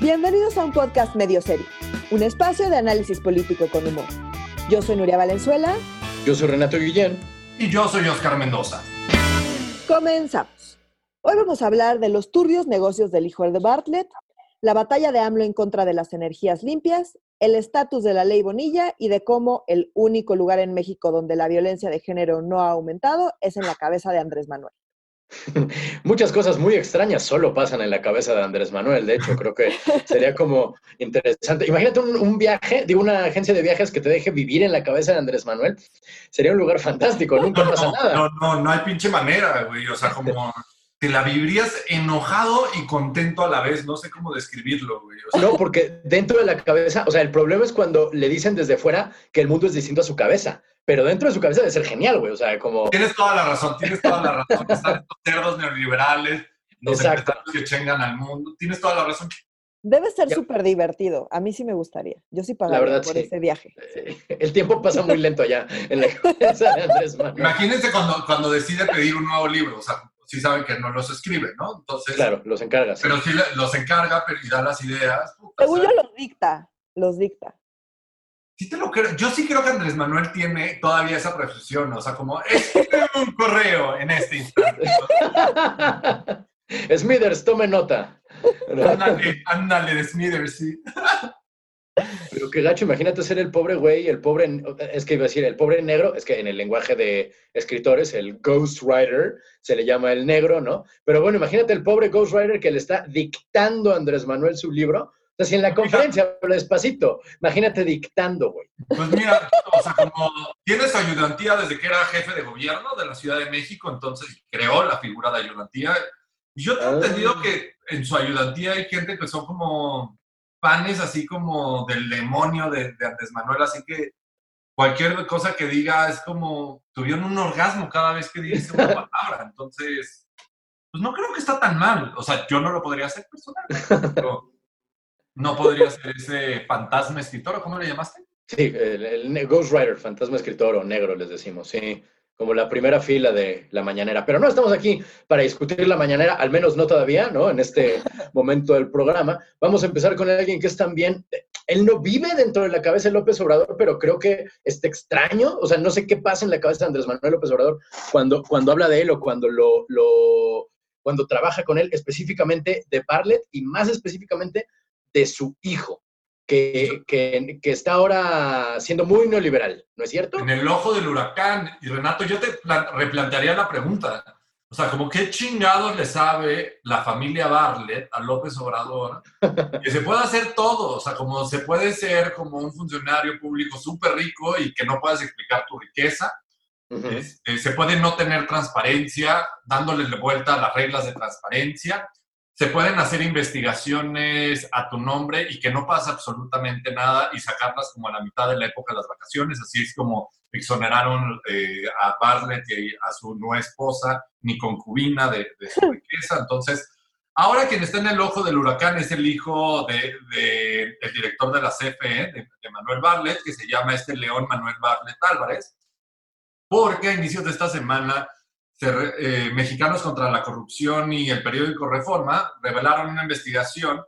Bienvenidos a un podcast medio serio, un espacio de análisis político con humor. Yo soy Nuria Valenzuela. Yo soy Renato Guillén. Y yo soy Oscar Mendoza. Comenzamos. Hoy vamos a hablar de los turbios negocios del hijo de Bartlett, la batalla de AMLO en contra de las energías limpias, el estatus de la ley Bonilla y de cómo el único lugar en México donde la violencia de género no ha aumentado es en la cabeza de Andrés Manuel. Muchas cosas muy extrañas solo pasan en la cabeza de Andrés Manuel. De hecho, creo que sería como interesante. Imagínate un, viaje de una agencia de viajes que te deje vivir en la cabeza de Andrés Manuel. Sería un lugar fantástico, nunca pasa nada. No, no, no hay pinche manera, güey. O sea, como te la vivirías enojado y contento a la vez. No sé cómo describirlo, güey. no, porque dentro de la cabeza, o sea, el problema es cuando le dicen desde fuera que el mundo es distinto a su cabeza. Pero dentro de su cabeza debe ser genial, güey. O sea, como. Tienes toda la razón, tienes toda la razón. Están estos cerdos neoliberales, los empresarios que chengan al mundo. Tienes toda la razón. Debe ser súper divertido. A mí sí me gustaría. Yo sí pagaría por ese viaje. El tiempo pasa muy lento allá en la cabeza de Andrés Manuel. Imagínense cuando, cuando decide pedir un nuevo libro. O sea, sí saben que no los escribe, ¿no? Entonces, claro, los encarga. Pero sí los encarga pero, y da las ideas. Según yo los dicta, los dicta. Sí te lo creo. Yo sí creo que Andrés Manuel tiene todavía esa profesión, o sea, como es un correo en este instante. Smithers, tome nota. Ándale, ándale, Smithers, sí. Pero qué gacho, imagínate ser el pobre güey, el pobre, es que iba a decir, el pobre negro, es que en el lenguaje de escritores, el ghostwriter, se le llama el negro, ¿no? Pero bueno, imagínate el pobre ghostwriter que le está dictando a Andrés Manuel su libro. Sea, si en la conferencia habla despacito, imagínate dictando, güey. Pues mira, o sea, como tiene su ayudantía desde que era jefe de gobierno de la Ciudad de México, entonces creó la figura de ayudantía. Y yo tengo entendido ah. que en su ayudantía hay gente que son como panes así como del demonio de, Andrés Manuel, así que cualquier cosa que diga es como tuvieron un orgasmo cada vez que dice una palabra. Entonces, pues no creo que está tan mal. O sea, yo no lo podría hacer personalmente, pero no podría ser ese fantasma escritor, ¿o cómo le llamaste? Sí, el, el Ghost Rider, fantasma escritor o negro, les decimos, sí como la primera fila de la mañanera. Pero no estamos aquí para discutir la mañanera, al menos no todavía, ¿no? En este momento del programa. Vamos a empezar con alguien que es también, él no vive dentro de la cabeza de López Obrador, pero creo que está extraño, o sea, no sé qué pasa en la cabeza de Andrés Manuel López Obrador cuando, cuando habla de él o cuando lo, lo cuando trabaja con él específicamente de Bartlett y más específicamente de su hijo que, que, está ahora siendo muy neoliberal, ¿no es cierto? En el ojo del huracán. Y Renato, yo te replantearía la pregunta. O sea, como qué chingados le sabe la familia Barlet a López Obrador que se puede hacer todo. O sea, como se puede ser como un funcionario público súper rico y que no puedas explicar tu riqueza. Este, se puede no tener transparencia, dándole vuelta a las reglas de transparencia se pueden hacer investigaciones a tu nombre y que no pasa absolutamente nada y sacarlas como a la mitad de la época de las vacaciones. Así es como exoneraron eh, a Bartlett y a su nueva esposa, ni concubina de, su riqueza. Entonces, ahora quien está en el ojo del huracán es el hijo del de, director de la CFE, de, Manuel Bartlett, que se llama este León Manuel Bartlett Álvarez, porque a inicios de esta semana eh, Mexicanos contra la Corrupción y el periódico Reforma revelaron una investigación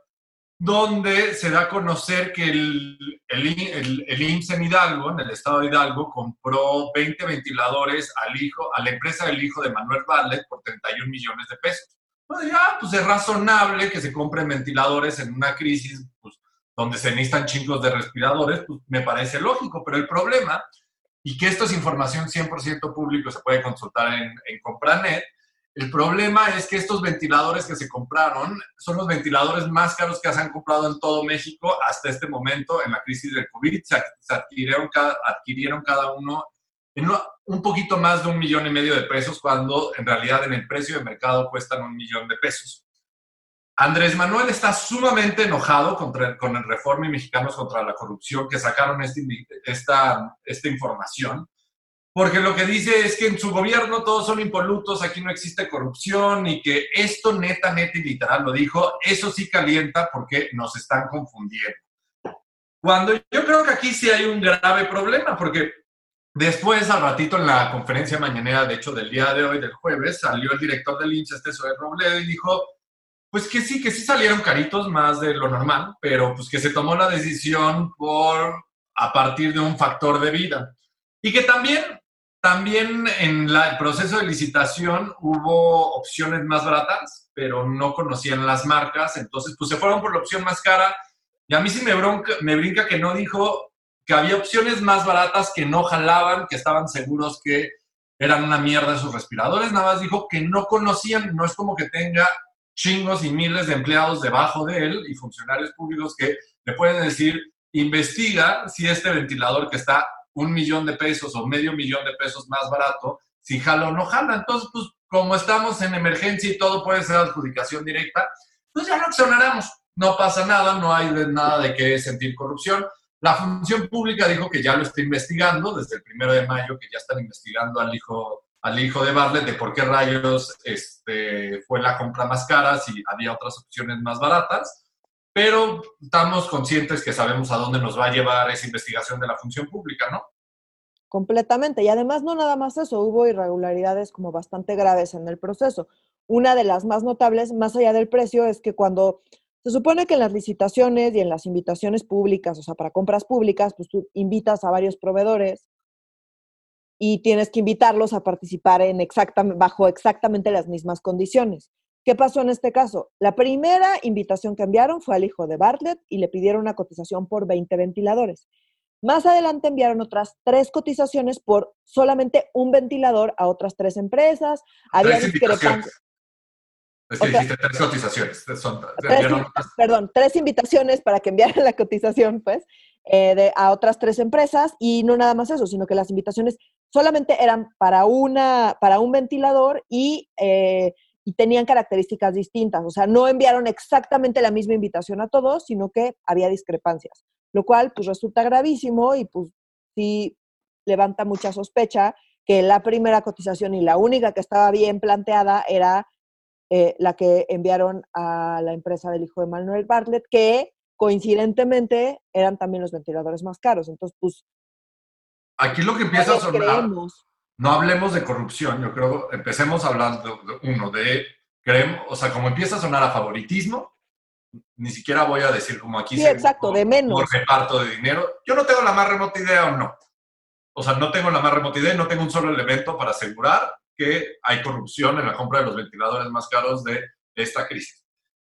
donde se da a conocer que el, el, el, IMSS en Hidalgo, en el estado de Hidalgo, compró 20 ventiladores al hijo, a la empresa del hijo de Manuel Barlet por 31 millones de pesos. Pues, ah, pues es razonable que se compren ventiladores en una crisis pues, donde se necesitan chingos de respiradores, pues me parece lógico, pero el problema y que esto es información 100% público, se puede consultar en, en Compranet. El problema es que estos ventiladores que se compraron son los ventiladores más caros que se han comprado en todo México hasta este momento en la crisis del COVID. Se, adquirieron, cada, adquirieron cada uno en un poquito más de un millón y medio de pesos cuando en realidad en el precio de mercado cuestan un millón de pesos. Andrés Manuel está sumamente enojado contra, con el Reforma y Mexicanos contra la Corrupción que sacaron este esta, esta información, porque lo que dice es que en su gobierno todos son impolutos, aquí no existe corrupción y que esto neta, neta y literal lo dijo, eso sí calienta porque nos están confundiendo. Cuando yo creo que aquí sí hay un grave problema, porque después, al ratito en la conferencia mañanera, de hecho del día de hoy, del jueves, salió el director del INSS, este Robledo, y dijo, pues que sí, que sí salieron caritos más de lo normal, pero pues que se tomó la decisión por a partir de un factor de vida. Y que también, también en el proceso de licitación hubo opciones más baratas, pero no conocían las marcas, entonces pues se fueron por la opción más cara. Y a mí sí me, bronca, me brinca que no dijo que había opciones más baratas que no jalaban, que estaban seguros que eran una mierda sus respiradores, nada más dijo que no conocían, no es como que tenga chingos y miles de empleados debajo de él y funcionarios públicos que le pueden decir, investiga si este ventilador que está un millón de pesos o medio millón de pesos más barato, si jala o no jala. Entonces, pues como estamos en emergencia y todo puede ser adjudicación directa, pues ya lo accionaremos. No pasa nada, no hay nada de qué sentir corrupción. La función pública dijo que ya lo está investigando desde el primero de mayo, que ya están investigando al hijo al hijo de Bartlett de por qué rayos este, fue la compra más cara si había otras opciones más baratas, pero estamos conscientes que sabemos a dónde nos va a llevar esa investigación de la función pública, ¿no? Completamente. Y además no nada más eso, hubo irregularidades como bastante graves en el proceso. Una de las más notables, más allá del precio, es que cuando se supone que en las licitaciones y en las invitaciones públicas, o sea, para compras públicas, pues tú invitas a varios proveedores y tienes que invitarlos a participar en bajo exactamente las mismas condiciones. ¿Qué pasó en este caso? La primera invitación que enviaron fue al hijo de Bartlett y le pidieron una cotización por 20 ventiladores. Más adelante enviaron otras tres cotizaciones por solamente un ventilador a otras tres empresas. Había tres discrepancias. Es que dijiste tres cotizaciones. perdón, tres invitaciones para que enviaran la cotización, pues, eh, a otras tres empresas y no nada más eso, sino que las invitaciones solamente eran para, una, para un ventilador y, eh, y, tenían características distintas. O sea, no enviaron exactamente la misma invitación a todos, sino que había discrepancias, lo cual pues resulta gravísimo y pues sí levanta mucha sospecha que la primera cotización y la única que estaba bien planteada era eh, la que enviaron a la empresa del hijo de Manuel Bartlett, que coincidentemente eran también los ventiladores más caros. Entonces, pues... Aquí lo que empieza a sonar... No hablemos de corrupción, yo creo, empecemos hablando, de, uno, de, creemos, o sea, como empieza a sonar a favoritismo, ni siquiera voy a decir como aquí sí, exacto, de menos. por reparto de dinero. Yo no tengo la más remota idea o no. O sea, no tengo la más remota idea, no tengo un solo elemento para asegurar que hay corrupción en la compra de los ventiladores más caros de esta crisis.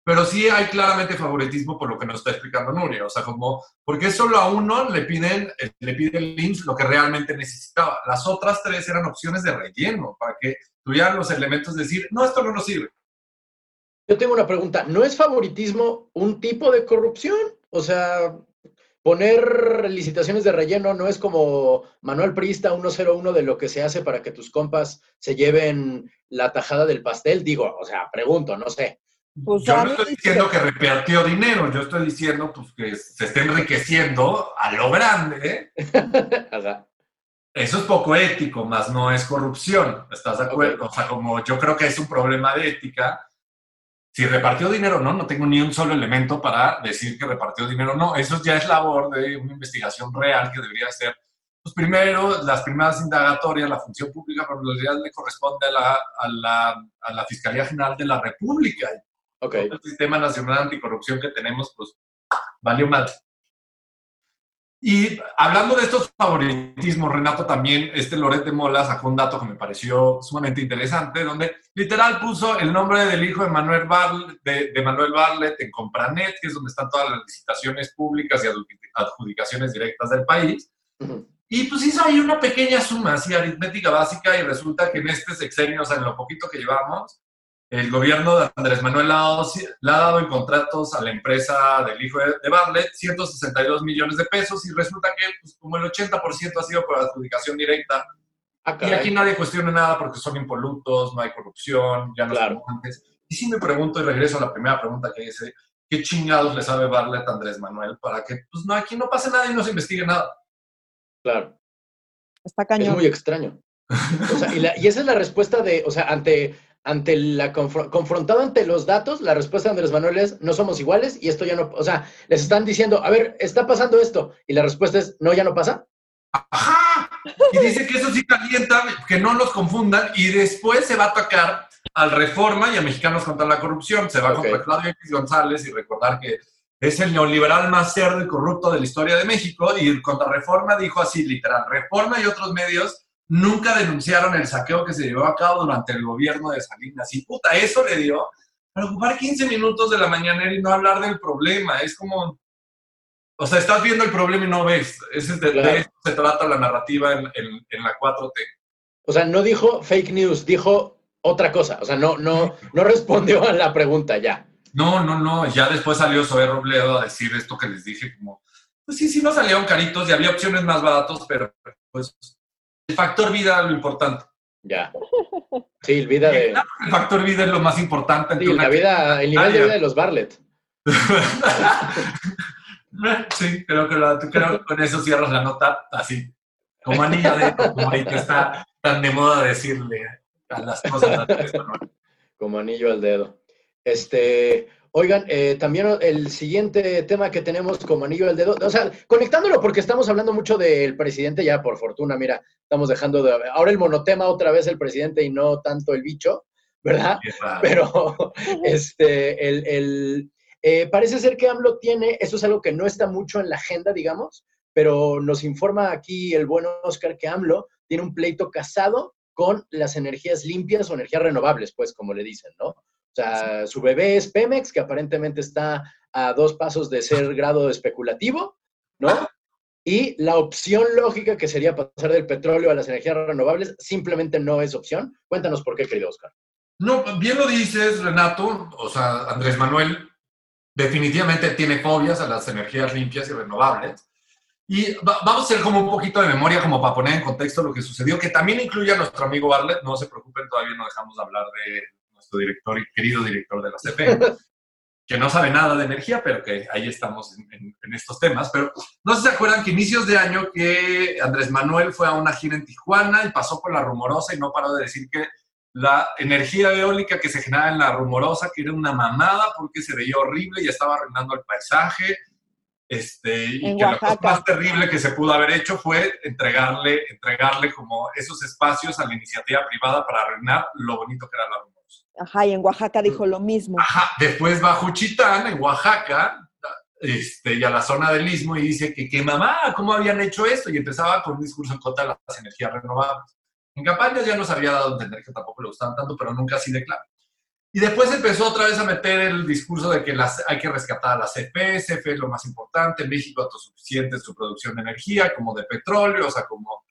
Pero sí hay claramente favoritismo por lo que nos está explicando Nuria. O sea, como, porque solo a uno le piden, le pide el IMSS lo que realmente necesitaba. Las otras tres eran opciones de relleno para que tuvieran los elementos de decir, no, esto no nos sirve. Yo tengo una pregunta. ¿No es favoritismo un tipo de corrupción? O sea, poner licitaciones de relleno no es como Manuel Prista 101 de lo que se hace para que tus compas se lleven la tajada del pastel. Digo, o sea, pregunto, no sé. Pues yo no estoy diciendo que repartió dinero, yo estoy diciendo pues, que se esté enriqueciendo a lo grande. Eso es poco ético, más no es corrupción. ¿Estás de acuerdo? O sea, como yo creo que es un problema de ética. Si repartió dinero no, no tengo ni un solo elemento para decir que repartió dinero no. Eso ya es labor de una investigación real que debería ser. Pues primero, las primeras indagatorias, la función pública, por realidad le corresponde a la, a, la, a la Fiscalía General de la República. El sistema nacional anticorrupción que tenemos, pues, valió mal. Y hablando de estos favoritismos, Renato también, este Loret de Mola sacó un dato que me pareció sumamente interesante, donde literal puso el nombre del hijo de Manuel Barlet, de, Manuel Barlet en Compranet, que es donde están todas las licitaciones públicas y adjudicaciones directas del país. Y pues hizo ahí una pequeña suma, así aritmética básica, y resulta que en este sexenio, o sea, en lo poquito que llevamos, el gobierno de Andrés Manuel le ha dado en contratos a la empresa del hijo de Bartlett 162 millones de pesos y resulta que pues, como el 80% ha sido por adjudicación directa. Ah, y aquí nadie cuestiona nada porque son impolutos, no hay corrupción, ya no claro. son antes. Y si me pregunto, y regreso a la primera pregunta que hice, ¿qué chingados le sabe Bartlett a Andrés Manuel para que pues, no, aquí no pase nada y no se investigue nada? Claro. Está cañón. Es muy extraño. y, y, esa es la respuesta de, o sea, ante, ante la confrontado ante los datos, la respuesta de Andrés Manuel es no somos iguales y esto ya no, o sea, les están diciendo, a ver, está pasando esto y la respuesta es no, ya no pasa. Ajá. Y dice que eso sí calienta, que no los confundan y después se va a atacar al Reforma y a Mexicanos contra la Corrupción. Se va contra Claudio X González y recordar que es el neoliberal más cerdo y corrupto de la historia de México. Y contra Reforma dijo así, literal, Reforma y otros medios nunca denunciaron el saqueo que se llevó a cabo durante el gobierno de Salinas. Y puta, eso le dio para ocupar 15 minutos de la mañanera y no hablar del problema. Es como, o sea, estás viendo el problema y no ves. Ese de, eso se trata la narrativa en, en, la 4T. O sea, no dijo fake news, dijo otra cosa. O sea, no, no, no respondió a la pregunta ya. No, no, no. Ya después salió Zoé Robledo a decir esto que les dije, como, pues sí, sí, no salieron caritos y había opciones más baratos, pero pues el factor vida es lo importante. Ya. Sí, el vida de. El factor vida es lo más importante. Sí, la vida, el nivel de vida de los Barlett. Sí, creo que, creo que con eso cierras la nota así, como anillo de como ahorita está tan de moda decirle a las cosas. como anillo al dedo. Este, oigan, eh, también el siguiente tema que tenemos como anillo al dedo, o sea, conectándolo porque estamos hablando mucho del presidente, ya por fortuna, mira, estamos dejando de, ahora el monotema otra vez el presidente y no tanto el bicho, ¿verdad? Pero, este, el, el eh, parece ser que AMLO tiene, eso es algo que no está mucho en la agenda, digamos, pero nos informa aquí el buen Oscar que AMLO tiene un pleito casado con las energías limpias o energías renovables, pues, como le dicen, ¿no? O sea, su bebé es Pemex, que aparentemente está a dos pasos de ser grado especulativo, ¿no? Y la opción lógica que sería pasar del petróleo a las energías renovables simplemente no es opción. Cuéntanos por qué, querido Oscar. No, bien lo dices, Renato, o sea, Andrés Manuel definitivamente tiene fobias a las energías limpias y renovables. Y vamos a hacer como un poquito de memoria, como para poner en contexto lo que sucedió, que también incluye a nuestro amigo Barlet. No se preocupen, todavía no dejamos de hablar de nuestro director y querido director de la CP, que no sabe nada de energía, pero que ahí estamos en, en, estos temas. Pero no sé si se acuerdan que inicios de año que Andrés Manuel fue a una gira en Tijuana y pasó por la rumorosa y no paró de decir que la energía eólica que se generaba en la rumorosa, que era una mamada porque se veía horrible y estaba arruinando el paisaje. Este, y que cosa más terrible que se pudo haber hecho fue entregarle, entregarle como esos espacios a la iniciativa privada para arruinar lo bonito que era la rumorosa. Ajá, y en Oaxaca dijo lo mismo. Ajá, después va a Juchitán, en Oaxaca, este, y a la zona del Istmo y dice que, qué mamá, ¿cómo habían hecho esto? Y empezaba con un discurso en contra de las energías renovables. En campaña ya nos había dado a entender que tampoco le gustaban tanto, pero nunca así de claro. Y después empezó otra vez a meter el discurso de que las, hay que rescatar a la CFE, CFE es lo más importante, México autosuficiente en su producción de energía, como de petróleo, o sea, como...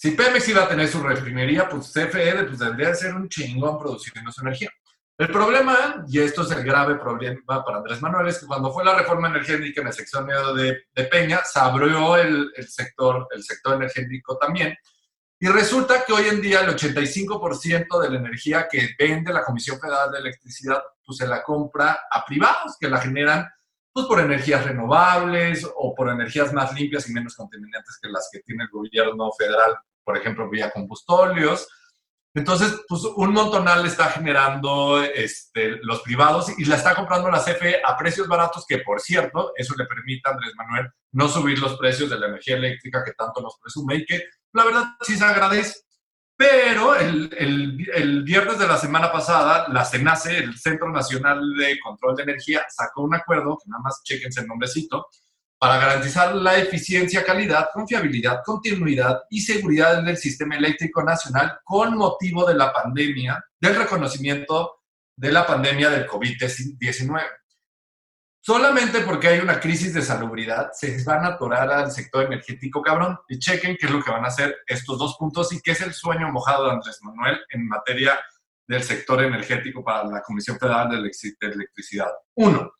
Si Pemex iba a tener su refinería, pues CFE pues, debería ser un chingón produciendo su energía. El problema, y esto es el grave problema para Andrés Manuel, es que cuando fue la reforma energética en el sector de, de Peña, se abrió el, el, sector, el sector energético también, y resulta que hoy en día el 85% de la energía que vende la Comisión Federal de Electricidad, pues se la compra a privados que la generan pues por energías renovables o por energías más limpias y menos contaminantes que las que tiene el gobierno federal, por ejemplo, vía combustóleos. Entonces, pues un montonal está generando este, los privados y la está comprando la CFE a precios baratos, que por cierto, eso le permite a Andrés Manuel no subir los precios de la energía eléctrica que tanto nos presume y que la verdad sí se agradece. Pero el, el, el, viernes de la semana pasada, la CENACE, el Centro Nacional de Control de Energía, sacó un acuerdo, que nada más chequense el nombrecito, para garantizar la eficiencia, calidad, confiabilidad, continuidad y seguridad del sistema eléctrico nacional con motivo de la pandemia, del reconocimiento de la pandemia del COVID-19. Solamente porque hay una crisis de salubridad, se van a atorar al sector energético, cabrón. Y chequen qué es lo que van a hacer estos dos puntos y qué es el sueño mojado de Andrés Manuel en materia del sector energético para la Comisión Federal de Electricidad. Uno,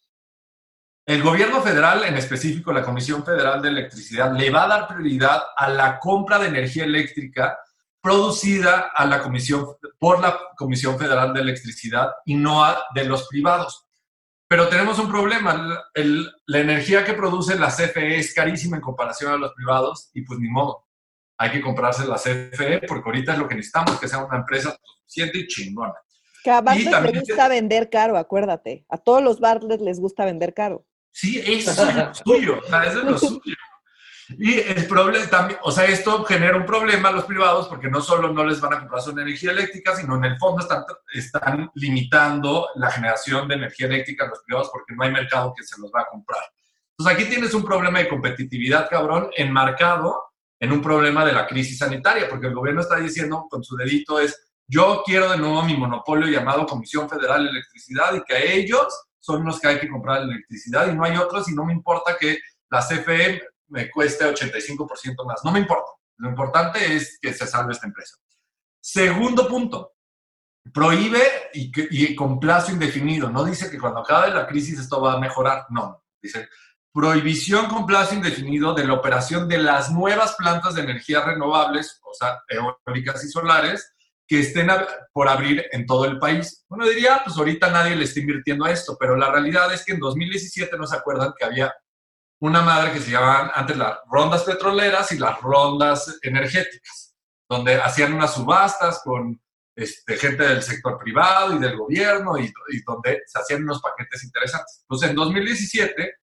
el gobierno federal, en específico la Comisión Federal de Electricidad, le va a dar prioridad a la compra de energía eléctrica producida a la comisión, por la Comisión Federal de Electricidad y no a, de los privados. Pero tenemos un problema. la energía que produce la CFE es carísima en comparación a los privados y pues ni modo. Hay que comprarse la CFE porque ahorita es lo que necesitamos, que sea una empresa suficiente y chingona. Que a Bartlett les gusta vender caro, acuérdate. A todos los Bartlett les gusta vender caro. Sí, eso es lo suyo. eso es lo suyo. Y el problema también, o sea, esto genera un problema a los privados porque no solo no les van a comprar su energía eléctrica, sino en el fondo están, están limitando la generación de energía eléctrica a los privados porque no hay mercado que se los va a comprar. Entonces aquí tienes un problema de competitividad, cabrón, enmarcado en un problema de la crisis sanitaria, porque el gobierno está diciendo con su dedito es, yo quiero de nuevo mi monopolio llamado Comisión Federal de Electricidad y que ellos son los que hay que comprar electricidad y no hay otros y no me importa que la CFE me cueste 85% más. No me importa. Lo importante es que se salve esta empresa. Segundo punto, prohíbe y, y, con plazo indefinido. No dice que cuando acabe la crisis esto va a mejorar. No, dice prohibición con plazo indefinido de la operación de las nuevas plantas de energías renovables, o sea, eólicas y solares, que estén por abrir en todo el país. Bueno, diría, pues ahorita nadie le está invirtiendo a esto, pero la realidad es que en 2017 no se acuerdan que había una madre que se llamaban antes las rondas petroleras y las rondas energéticas, donde hacían unas subastas con este, gente del sector privado y del gobierno y, y, donde se hacían unos paquetes interesantes. Entonces, en 2017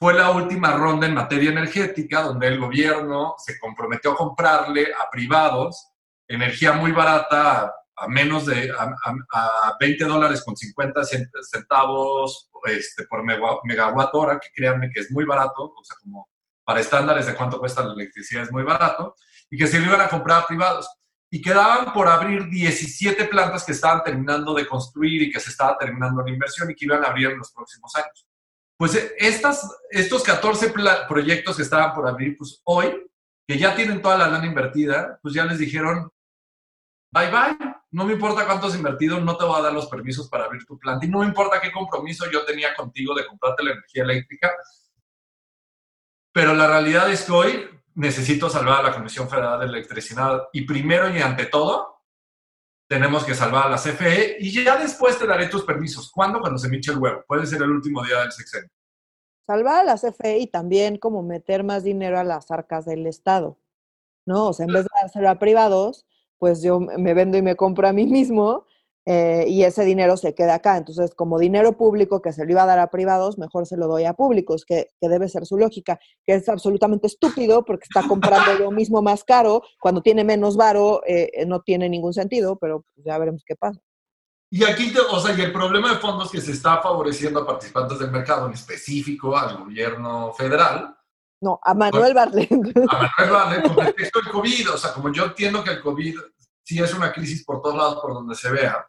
fue la última ronda en materia energética donde el gobierno se comprometió a comprarle a privados energía muy barata a menos de a, 20 dólares con 50 centavos este, por megawatt hora, que créanme que es muy barato, o sea, como para estándares de cuánto cuesta la electricidad es muy barato, y que se lo iban a comprar a privados. Y quedaban por abrir 17 plantas que estaban terminando de construir y que se estaba terminando la inversión y que iban a abrir en los próximos años. Pues eh, estas, estos 14 proyectos que estaban por abrir, pues hoy, que ya tienen toda la lana invertida, pues ya les dijeron, bye bye, no me importa cuánto has invertido, no te voy a dar los permisos para abrir tu planta y no me importa qué compromiso yo tenía contigo de comprarte la energía eléctrica. Pero la realidad es que hoy necesito salvar a la Comisión Federal de Electricidad y primero y ante todo tenemos que salvar a la CFE y ya después te daré tus permisos. ¿Cuándo? Cuando se me eche el huevo. Puede ser el último día del sexenio. Salvar a la CFE y también como meter más dinero a las arcas del Estado, ¿no? O sea, en vez de dárselo a privados, pues yo me vendo y me compro a mí mismo eh, y ese dinero se queda acá. Entonces, como dinero público que se lo iba a dar a privados, mejor se lo doy a públicos, que, debe ser su lógica, que es absolutamente estúpido porque está comprando lo mismo más caro, cuando tiene menos varo eh, no tiene ningún sentido, pero pues, ya veremos qué pasa. Y aquí, o sea, y el problema de fondos que se está favoreciendo a participantes del mercado, en específico al gobierno federal, no, a Manuel Barlet. A Manuel Barlet, con respecto al COVID. O sea, como yo entiendo que el COVID sí es una crisis por todos lados, por donde se vea,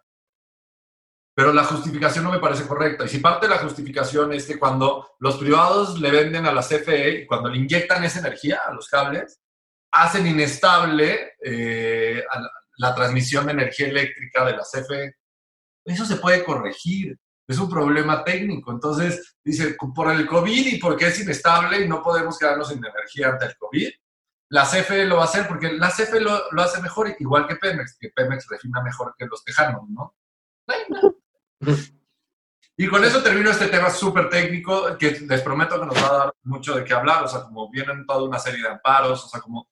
pero la justificación no me parece correcta. Y si parte de la justificación es que cuando los privados le venden a la CFE, cuando le inyectan esa energía a los cables, hacen inestable eh, la transmisión de energía eléctrica de la CFE. Eso se puede corregir es un problema técnico. Entonces, dice, por el COVID y porque es inestable y no podemos quedarnos sin energía ante el COVID, la CFE lo va a hacer porque la CFE lo, hace mejor, igual que Pemex, que Pemex refina mejor que los tejanos, ¿no? Y con eso termino este tema súper técnico que les prometo que nos va a dar mucho de qué hablar, o sea, como vienen toda una serie de amparos, o sea, como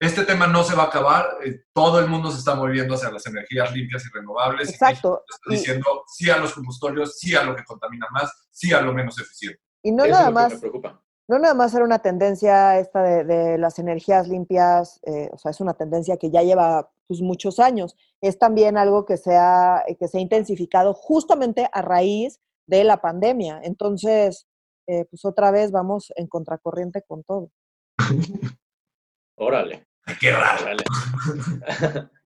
este tema no se va a acabar, eh, todo el mundo se está moviendo hacia las energías limpias y renovables. Exacto. Y está diciendo sí a los combustorios, sí a lo que contamina más, sí a lo menos eficiente. Y no nada más. No nada más era una tendencia esta de, las energías limpias, eh, o sea, es una tendencia que ya lleva pues, muchos años. Es también algo que se, ha, que se ha intensificado justamente a raíz de la pandemia. Entonces, eh, pues otra vez vamos en contracorriente con todo. Órale. Qué raro.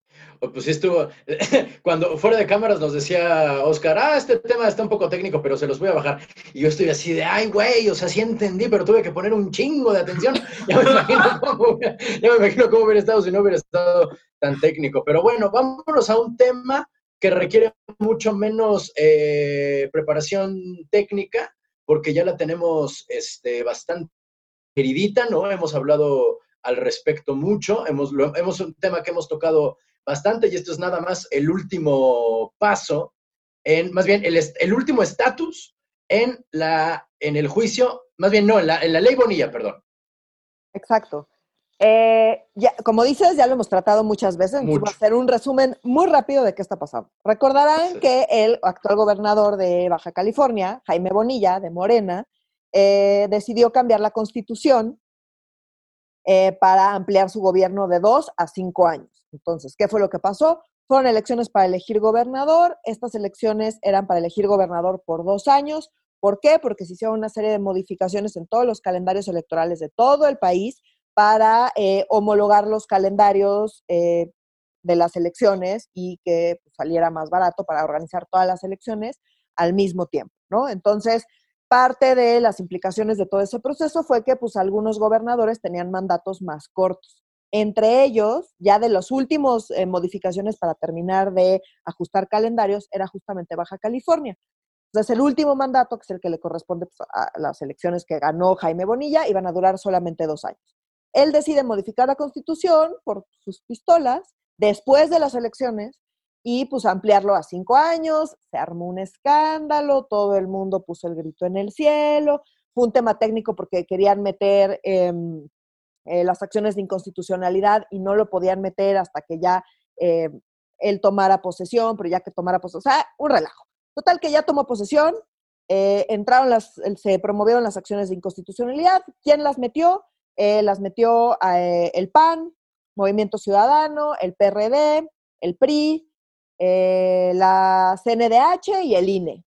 pues estuvo, cuando fuera de cámaras nos decía Oscar, ah, este tema está un poco técnico, pero se los voy a bajar. Y yo estoy así de, ay, güey, o sea, sí entendí, pero tuve que poner un chingo de atención. Ya me imagino cómo, ya me imagino cómo hubiera estado si no hubiera estado tan técnico. Pero bueno, vámonos a un tema que requiere mucho menos eh, preparación técnica, porque ya la tenemos este, bastante queridita, ¿no? Hemos hablado al respecto mucho. Hemos, lo, hemos un tema que hemos tocado bastante y esto es nada más el último paso, en, más bien el, el último estatus en, la, en el juicio, más bien no, en la, en la ley Bonilla, perdón. Exacto. Eh, ya, como dices, ya lo hemos tratado muchas veces. Voy a hacer un resumen muy rápido de qué está pasando. Recordarán que el actual gobernador de Baja California, Jaime Bonilla, de Morena, eh, decidió cambiar la constitución eh, para ampliar su gobierno de dos a cinco años. Entonces, ¿qué fue lo que pasó? Fueron elecciones para elegir gobernador. Estas elecciones eran para elegir gobernador por dos años. ¿Por qué? Porque se hicieron una serie de modificaciones en todos los calendarios electorales de todo el país para eh, homologar los calendarios eh, de las elecciones y que pues, saliera más barato para organizar todas las elecciones al mismo tiempo, ¿no? Entonces, parte de las implicaciones de todo ese proceso fue que pues algunos gobernadores tenían mandatos más cortos. Entre ellos, ya de las últimas eh, modificaciones para terminar de ajustar calendarios, era justamente Baja California. Entonces, el último mandato, que es el que le corresponde pues, a las elecciones que ganó Jaime Bonilla, iban a durar solamente dos años. Él decide modificar la constitución por sus pistolas después de las elecciones y pues ampliarlo a cinco años, se armó un escándalo, todo el mundo puso el grito en el cielo, fue un tema técnico porque querían meter em, eh, las acciones de inconstitucionalidad y no lo podían meter hasta que ya eh, él tomara posesión, pero ya que tomara posesión, o sea, un relajo. Total que ya tomó posesión, eh, entraron las, se promovieron las acciones de inconstitucionalidad, ¿quién las metió? las metió el PAN, Movimiento Ciudadano, el PRD, el PRI, eh, la CNDH y el INE.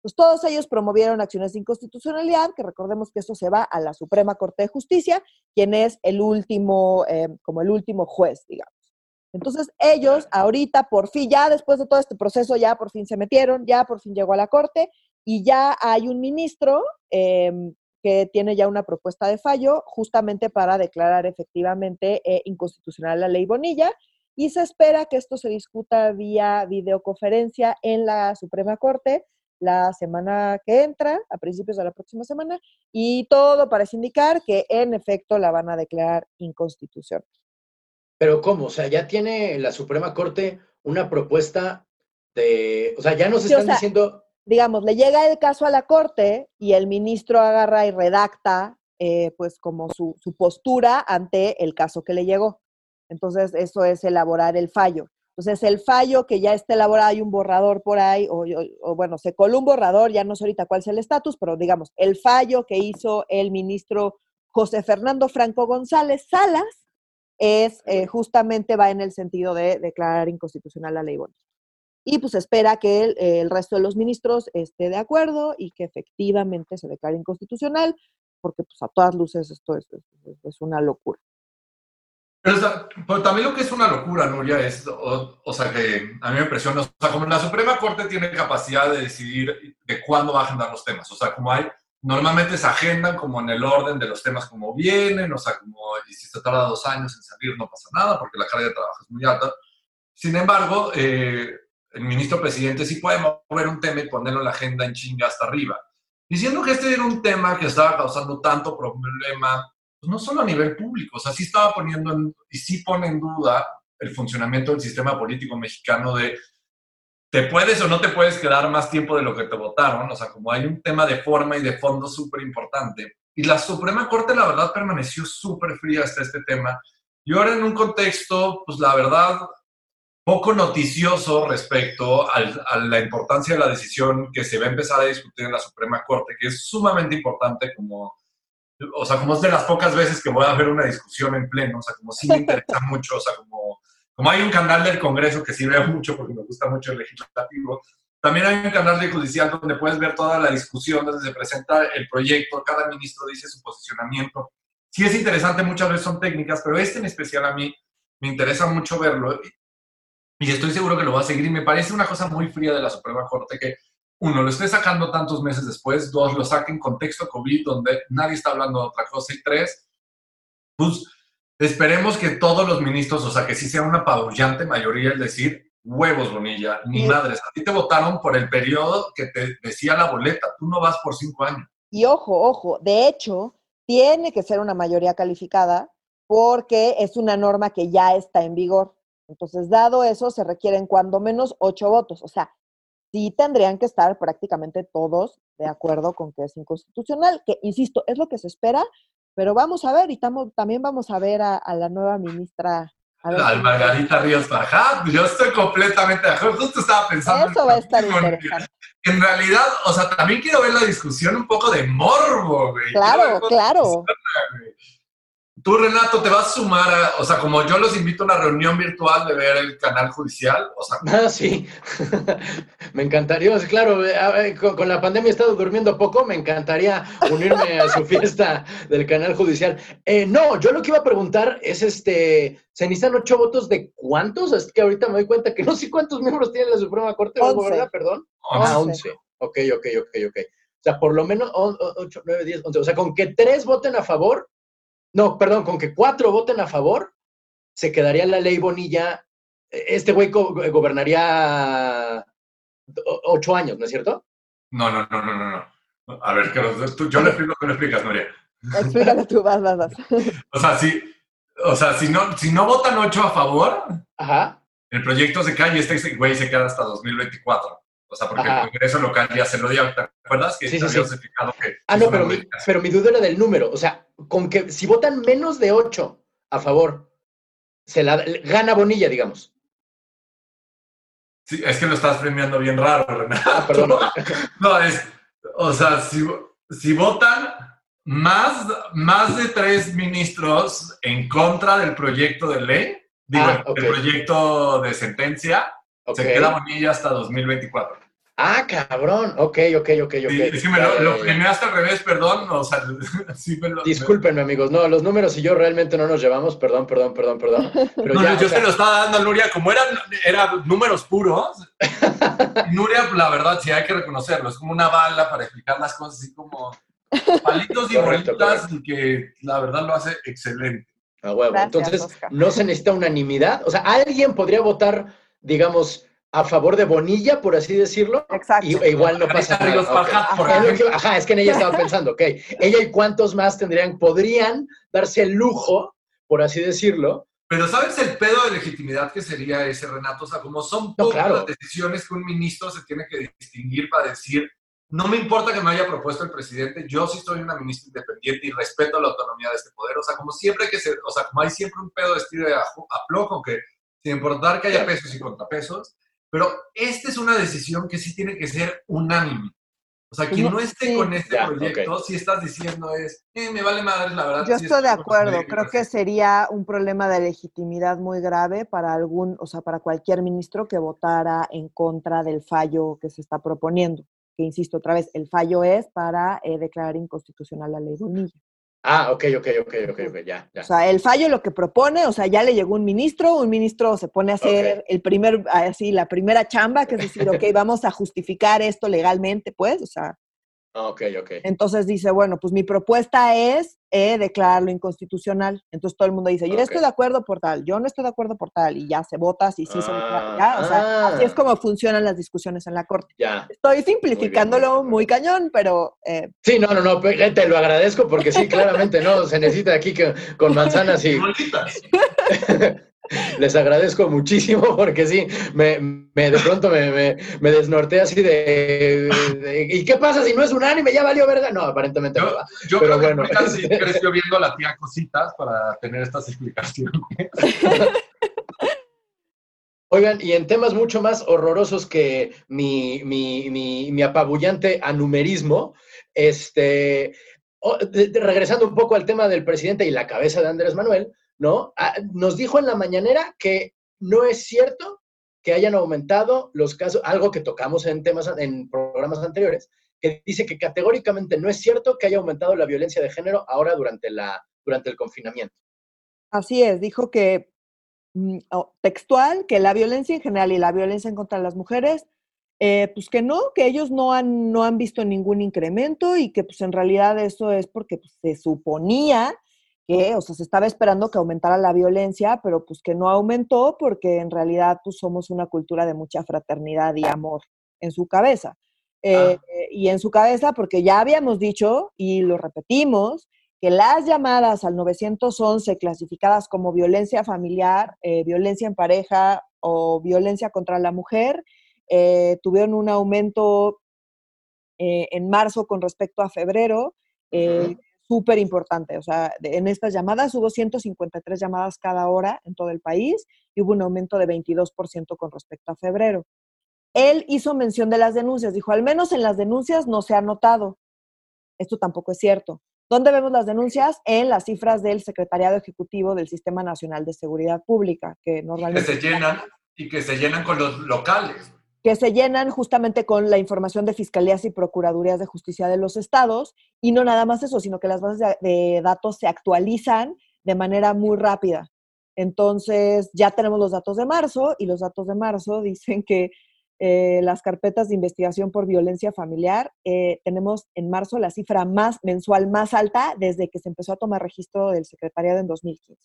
Pues todos ellos promovieron acciones de inconstitucionalidad, que recordemos que eso se va a la Suprema Corte de Justicia, quien es el último, eh, como el último juez, digamos. Entonces ellos ahorita por fin, ya después de todo este proceso, ya por fin se metieron, ya por fin llegó a la Corte y ya hay un ministro em, que tiene ya una propuesta de fallo justamente para declarar efectivamente eh, inconstitucional la ley Bonilla y se espera que esto se discuta vía videoconferencia en la Suprema Corte la semana que entra, a principios de la próxima semana, y todo parece indicar que en efecto la van a declarar inconstitucional. Pero ¿cómo? O sea, ya tiene la Suprema Corte una propuesta de, o sea, ya nos están diciendo... Digamos, le llega el caso a la Corte y el ministro agarra y redacta eh, pues como su, su postura ante el caso que le llegó. Entonces, eso es elaborar el fallo. Entonces, el fallo que ya está elaborado, hay un borrador por ahí, o, bueno, se coló un borrador, ya no sé ahorita cuál es el estatus, pero digamos, el fallo que hizo el ministro José Fernando Franco González Salas es eh, justamente va en el sentido de declarar inconstitucional la ley bonita. Y pues espera que el, resto de los ministros esté de acuerdo y que efectivamente se declare inconstitucional, porque pues a todas luces esto es una locura. Pero, también lo que es una locura, Nuria, es, o, sea, que a mí me impresiona, o sea, como la Suprema Corte tiene capacidad de decidir de cuándo va a agendar los temas, o sea, como hay, normalmente se agendan como en el orden de los temas como vienen, o sea, como, y si se tarda dos años en salir no pasa nada porque la carga de trabajo es muy alta. Sin embargo, eh, el ministro presidente sí puede mover un tema y ponerlo en la agenda en chinga hasta arriba. Diciendo que este era un tema que estaba causando tanto problema no solo a nivel público, o sea, sí estaba poniendo y sí pone en duda el funcionamiento del sistema político mexicano de te puedes o no te puedes quedar más tiempo de lo que te votaron, o sea, como hay un tema de forma y de fondo súper importante. Y la Suprema Corte, la verdad, permaneció súper fría hasta este tema. Y ahora en un contexto, pues la verdad, poco noticioso respecto a la importancia de la decisión que se va a empezar a discutir en la Suprema Corte, que es sumamente importante como o sea, como es de las pocas veces que voy a ver una discusión en pleno, o sea, como sí me interesa mucho, o sea, como, como hay un canal del Congreso que sí veo mucho porque me gusta mucho el legislativo, también hay un canal de judicial donde puedes ver toda la discusión, donde se presenta el proyecto, cada ministro dice su posicionamiento. Sí es interesante, muchas veces son técnicas, pero este en especial a mí me interesa mucho verlo y estoy seguro que lo va a seguir. Y me parece una cosa muy fría de la Suprema Corte que uno, lo esté sacando tantos meses después, dos, lo saque en contexto COVID donde nadie está hablando de otra cosa y tres, pues esperemos que todos los ministros, o sea, que sí sea una apabullante mayoría, es decir, huevos, Bonilla, ni madres, a ti te votaron por el periodo que te decía la boleta, tú no vas por cinco años. Y ojo, ojo, de hecho, tiene que ser una mayoría calificada porque es una norma que ya está en vigor. Entonces, dado eso, se requieren cuando menos ocho votos. O sea, sí tendrían que estar prácticamente todos de acuerdo con que es inconstitucional, que, insisto, es lo que se espera, pero vamos a ver, y también vamos a ver a, la nueva ministra. Al Margarita Ríos Farjat, yo estoy completamente de acuerdo, justo estaba pensando. Eso va a estar interesante. En realidad, o sea, también quiero ver la discusión un poco de morbo, güey. Claro, claro. Tú, Renato, te vas a sumar a, o sea, como yo los invito a una reunión virtual de ver el canal judicial, o sea. Ah, sí. me encantaría, claro, eh, con, la pandemia he estado durmiendo poco, me encantaría unirme a su fiesta del canal judicial. Eh, no, yo lo que iba a preguntar es, este, ¿se necesitan ocho votos de cuántos? Es que ahorita me doy cuenta que no sé cuántos miembros tiene la Suprema Corte, ¿verdad? Perdón. Ah, once. Ok, ok, ok, ok. O sea, por lo menos ocho, nueve, diez, once. O sea, con que tres voten a favor, no, perdón, con que cuatro voten a favor, se quedaría la ley Bonilla. Este güey gobernaría ocho años, ¿no es cierto? No, no, no, no, no. A ver, tú, yo le explico que lo explicas, Noria. Explícalo tú, vas, vas, vas. o sea, si, o sea, si no, si no votan ocho a favor, el proyecto se cae y este güey se queda hasta 2024. O sea, porque el Congreso local ya se lo dio. ¿Te acuerdas? Que sí, sí, sí. Que ah, no, pero mi, pero mi, duda era del número. O sea, con que si votan menos de 8 a favor, se la gana Bonilla, digamos. Sí, es que lo estás premiando bien raro, Renato. Ah, perdón. no, es, o sea, si, si votan más, más de tres ministros en contra del proyecto de ley, digo, ah, el proyecto de sentencia, se queda Bonilla hasta 2024. Ah, cabrón. Ok, ok, ok, ok. Sí, sí me lo, lo al revés, perdón. O sea, sí me lo, Discúlpenme, amigos. No, los números y yo realmente no nos llevamos. Perdón, perdón, perdón, perdón. Pero no, yo se lo estaba dando a Nuria. Como eran, eran números puros, Nuria, la verdad, sí hay que reconocerlo. Es como una bala para explicar las cosas así como palitos y bolitas y que la verdad lo hace excelente. A huevo. Entonces, no se necesita unanimidad. O sea, alguien podría votar, digamos, a favor de Bonilla, por así decirlo. Exacto. Y, e igual no pasa nada. Ajá, es que en ella estaba pensando, ok, ella y cuántos más tendrían, podrían darse el lujo, por así decirlo. Pero ¿sabes el pedo de legitimidad que sería ese, Renato? O sea, como son pocas las decisiones que un ministro se tiene que distinguir para decir, no me importa que me haya propuesto el presidente, yo sí soy una ministra independiente y respeto la autonomía de este poder. O sea, como siempre que se, o sea, como hay siempre un pedo de estilo de aflojo, que sin importar que haya pesos y contrapesos, pero esta es una decisión que sí tiene que ser unánime. O sea, quien no esté con este proyecto, si estás diciendo es, eh, me vale madre, la verdad. Yo estoy de acuerdo, creo que sería un problema de legitimidad muy grave para algún, o sea, para cualquier ministro que votara en contra del fallo que se está proponiendo. Que insisto otra vez, el fallo es para eh, declarar inconstitucional la ley de Unilla. Ah, ok, ok, ok, ok, ok, ya, ya. O sea, el fallo lo que propone, o sea, ya le llegó un ministro, un ministro se pone a hacer el primer, así, la primera chamba, que es decir, ok, vamos a justificar esto legalmente, pues, o sea, ok, ok. Entonces dice, bueno, pues mi propuesta es eh, declararlo inconstitucional. Entonces todo el mundo dice, yo estoy de acuerdo por tal, yo no estoy de acuerdo por tal, y ya se vota, si sí se vota, ya, o sea, así es ah. como funcionan las discusiones en la corte. Ya. Estoy simplificándolo muy, cañón, pero... Eh, sí, no, no, no, te lo agradezco porque sí, claramente, ¿no? Se necesita aquí que, con manzanas y... Les agradezco muchísimo porque sí, me, de pronto me, me, desnorté así de, ¿Y qué pasa si no es unánime? ¿Ya valió verga? No, aparentemente yo, no va. Yo Pero creo bueno. que sí creció viendo a la tía Cositas para tener estas explicaciones. Oigan, y en temas mucho más horrorosos que mi, mi, mi, mi apabullante anumerismo, este, regresando un poco al tema del presidente y la cabeza de Andrés Manuel, ¿no? Ah, nos dijo en la mañanera que no es cierto que hayan aumentado los casos, algo que tocamos en temas, en programas anteriores, que dice que categóricamente no es cierto que haya aumentado la violencia de género ahora durante, la, durante el confinamiento. Así es, dijo que mm, textual, que la violencia en general y la violencia en contra de las mujeres, eh, pues que no, que ellos no han, no han visto ningún incremento y que pues en realidad eso es porque pues, se suponía que, o sea, se estaba esperando que aumentara la violencia, pero pues que no aumentó porque en realidad pues somos una cultura de mucha fraternidad y amor en su cabeza. Eh, ah. Y en su cabeza, porque ya habíamos dicho y lo repetimos, que las llamadas al 911 clasificadas como violencia familiar, eh, violencia en pareja o violencia contra la mujer, eh, tuvieron un aumento en marzo con respecto a febrero súper importante. O sea, en estas llamadas hubo 153 llamadas cada hora en todo el país y hubo un aumento de 22% con respecto a febrero. Él hizo mención de las denuncias, dijo, al menos en las denuncias no se ha notado. Esto tampoco es cierto. ¿Dónde vemos las denuncias? En las cifras del Secretariado Ejecutivo del Sistema Nacional de Seguridad Pública, que normalmente... Que se llenan y que se llenan con los locales. Que se llenan justamente con la información de fiscalías y procuradurías de justicia de los estados. Y no nada más eso, sino que las bases de, datos se actualizan de manera muy rápida. Entonces, ya tenemos los datos de marzo y los datos de marzo dicen que eh, las carpetas de investigación por violencia familiar, eh, tenemos en marzo la cifra más mensual más alta desde que se empezó a tomar registro del secretariado en 2015.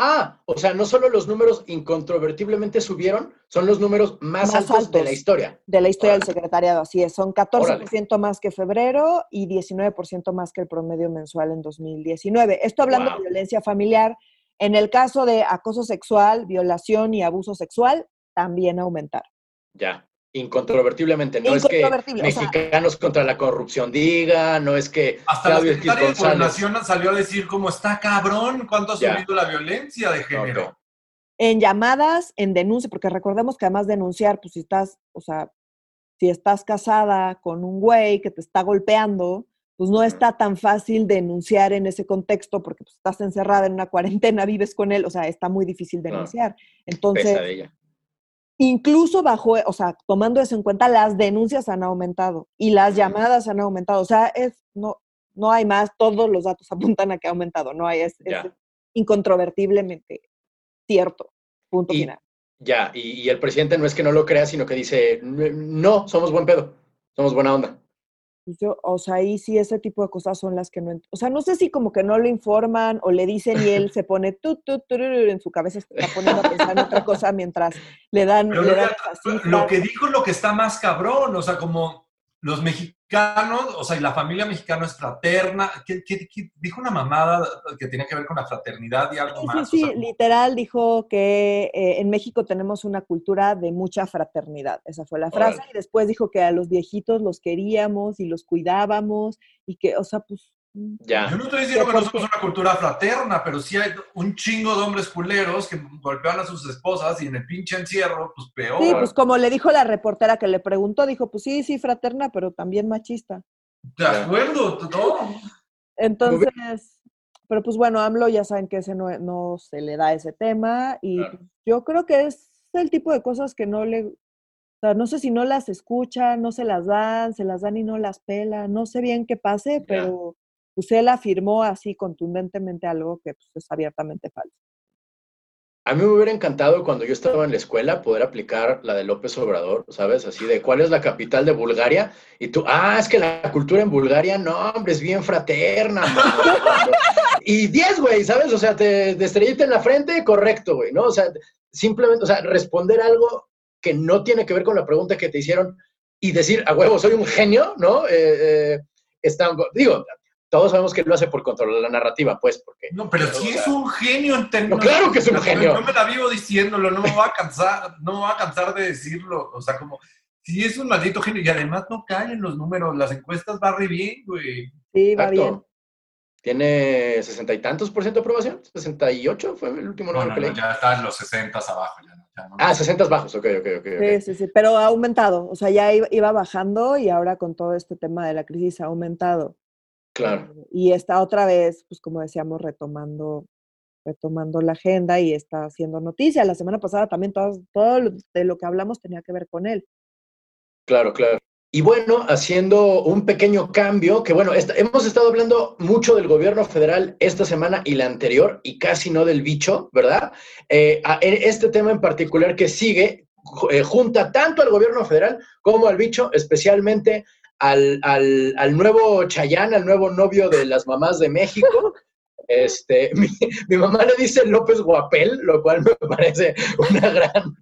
Ah, o sea, no solo los números incontrovertiblemente subieron, son los números más, altos, de la historia. De la historia del secretariado, así es. Son 14% más que febrero y 19% más que el promedio mensual en 2019. Esto hablando de violencia familiar. En el caso de acoso sexual, violación y abuso sexual, también aumentaron. Ya, incontrovertiblemente. No es que mexicanos contra la corrupción diga, no es que Hasta la Secretaría de Gobernación salió a decir cómo está cabrón, cuánto ha subido la violencia de género. En llamadas, en denuncia, porque recordemos que además denunciar, pues si estás, o sea, si estás casada con un güey que te está golpeando, pues no está tan fácil denunciar en ese contexto porque pues, estás encerrada en una cuarentena, vives con él, o sea, está muy difícil denunciar. Entonces, incluso bajo, o sea, tomando eso en cuenta, las denuncias han aumentado y las llamadas han aumentado. O sea, es, no, no hay más, todos los datos apuntan a que ha aumentado, no hay, es, incontrovertiblemente cierto. Punto final. Ya, y, el presidente no es que no lo crea, sino que dice, no, somos buen pedo, somos buena onda. Pues yo, o sea, ahí sí ese tipo de cosas son las que no, o sea, no sé si como que no lo informan o le dicen y él se pone tu, tu, tu, en su cabeza está poniendo a pensar en otra cosa mientras le dan, le dan Lo que dijo lo que está más cabrón, o sea, como los mexicanos, o sea, y la familia mexicana es fraterna. ¿Qué, dijo una mamada que tenía que ver con la fraternidad y algo más? Sí, sí, literal dijo que eh, en México tenemos una cultura de mucha fraternidad. Esa fue la frase. Y después dijo que a los viejitos los queríamos y los cuidábamos y que, o sea, pues yo no estoy diciendo que no somos una cultura fraterna, pero sí hay un chingo de hombres culeros que golpean a sus esposas y en el pinche encierro, pues peor. Sí, pues como le dijo la reportera que le preguntó, dijo, pues sí, sí, fraterna, pero también machista. De acuerdo, todo. Entonces, pero pues bueno, AMLO ya saben que ese no, se le da ese tema y yo creo que es el tipo de cosas que no le, o sea, no sé si no las escuchan, no se las dan, se las dan y no las pelan, no sé bien qué pase, pero pues él afirmó así contundentemente algo que pues, es abiertamente falso. A mí me hubiera encantado cuando yo estaba en la escuela poder aplicar la de López Obrador, ¿sabes? Así de cuál es la capital de Bulgaria y tú, ah, es que la cultura en Bulgaria, no, hombre, es bien fraterna. y 10, güey, ¿sabes? O sea, te, te en la frente, correcto, güey, ¿no? O sea, simplemente, o sea, responder algo que no tiene que ver con la pregunta que te hicieron y decir, a huevo, soy un genio, ¿no? Eh, eh, digo, todos sabemos que lo hace por controlar la narrativa, pues, porque... No, pero sí es un genio en términos... No, claro que es un genio. Yo me la vivo diciéndolo, no me voy a cansar, no me voy a cansar de decirlo, o sea, como, sí es un maldito genio, y además no caen los números, las encuestas va re bien, güey. Sí, va bien. Tiene sesenta y tantos por ciento de aprobación, 68 fue el último número que leí. ya está en los sesentas abajo. Ya, ya ah, 60 bajos, ok, ok, ok. Sí, sí, sí, pero ha aumentado, o sea, ya iba bajando y ahora con todo este tema de la crisis ha aumentado. Claro. Y está otra vez, pues como decíamos, retomando, retomando la agenda y está haciendo noticia. La semana pasada también todo, todo de lo que hablamos tenía que ver con él. Claro, claro. Y bueno, haciendo un pequeño cambio, que bueno, hemos estado hablando mucho del gobierno federal esta semana y la anterior, y casi no del bicho, ¿verdad? Eh, este tema en particular que sigue eh, junta tanto al gobierno federal como al bicho, especialmente al, al, al nuevo Chayán, al nuevo novio de las mamás de México. Este, mi, mamá le dice López Guapel, lo cual me parece una gran,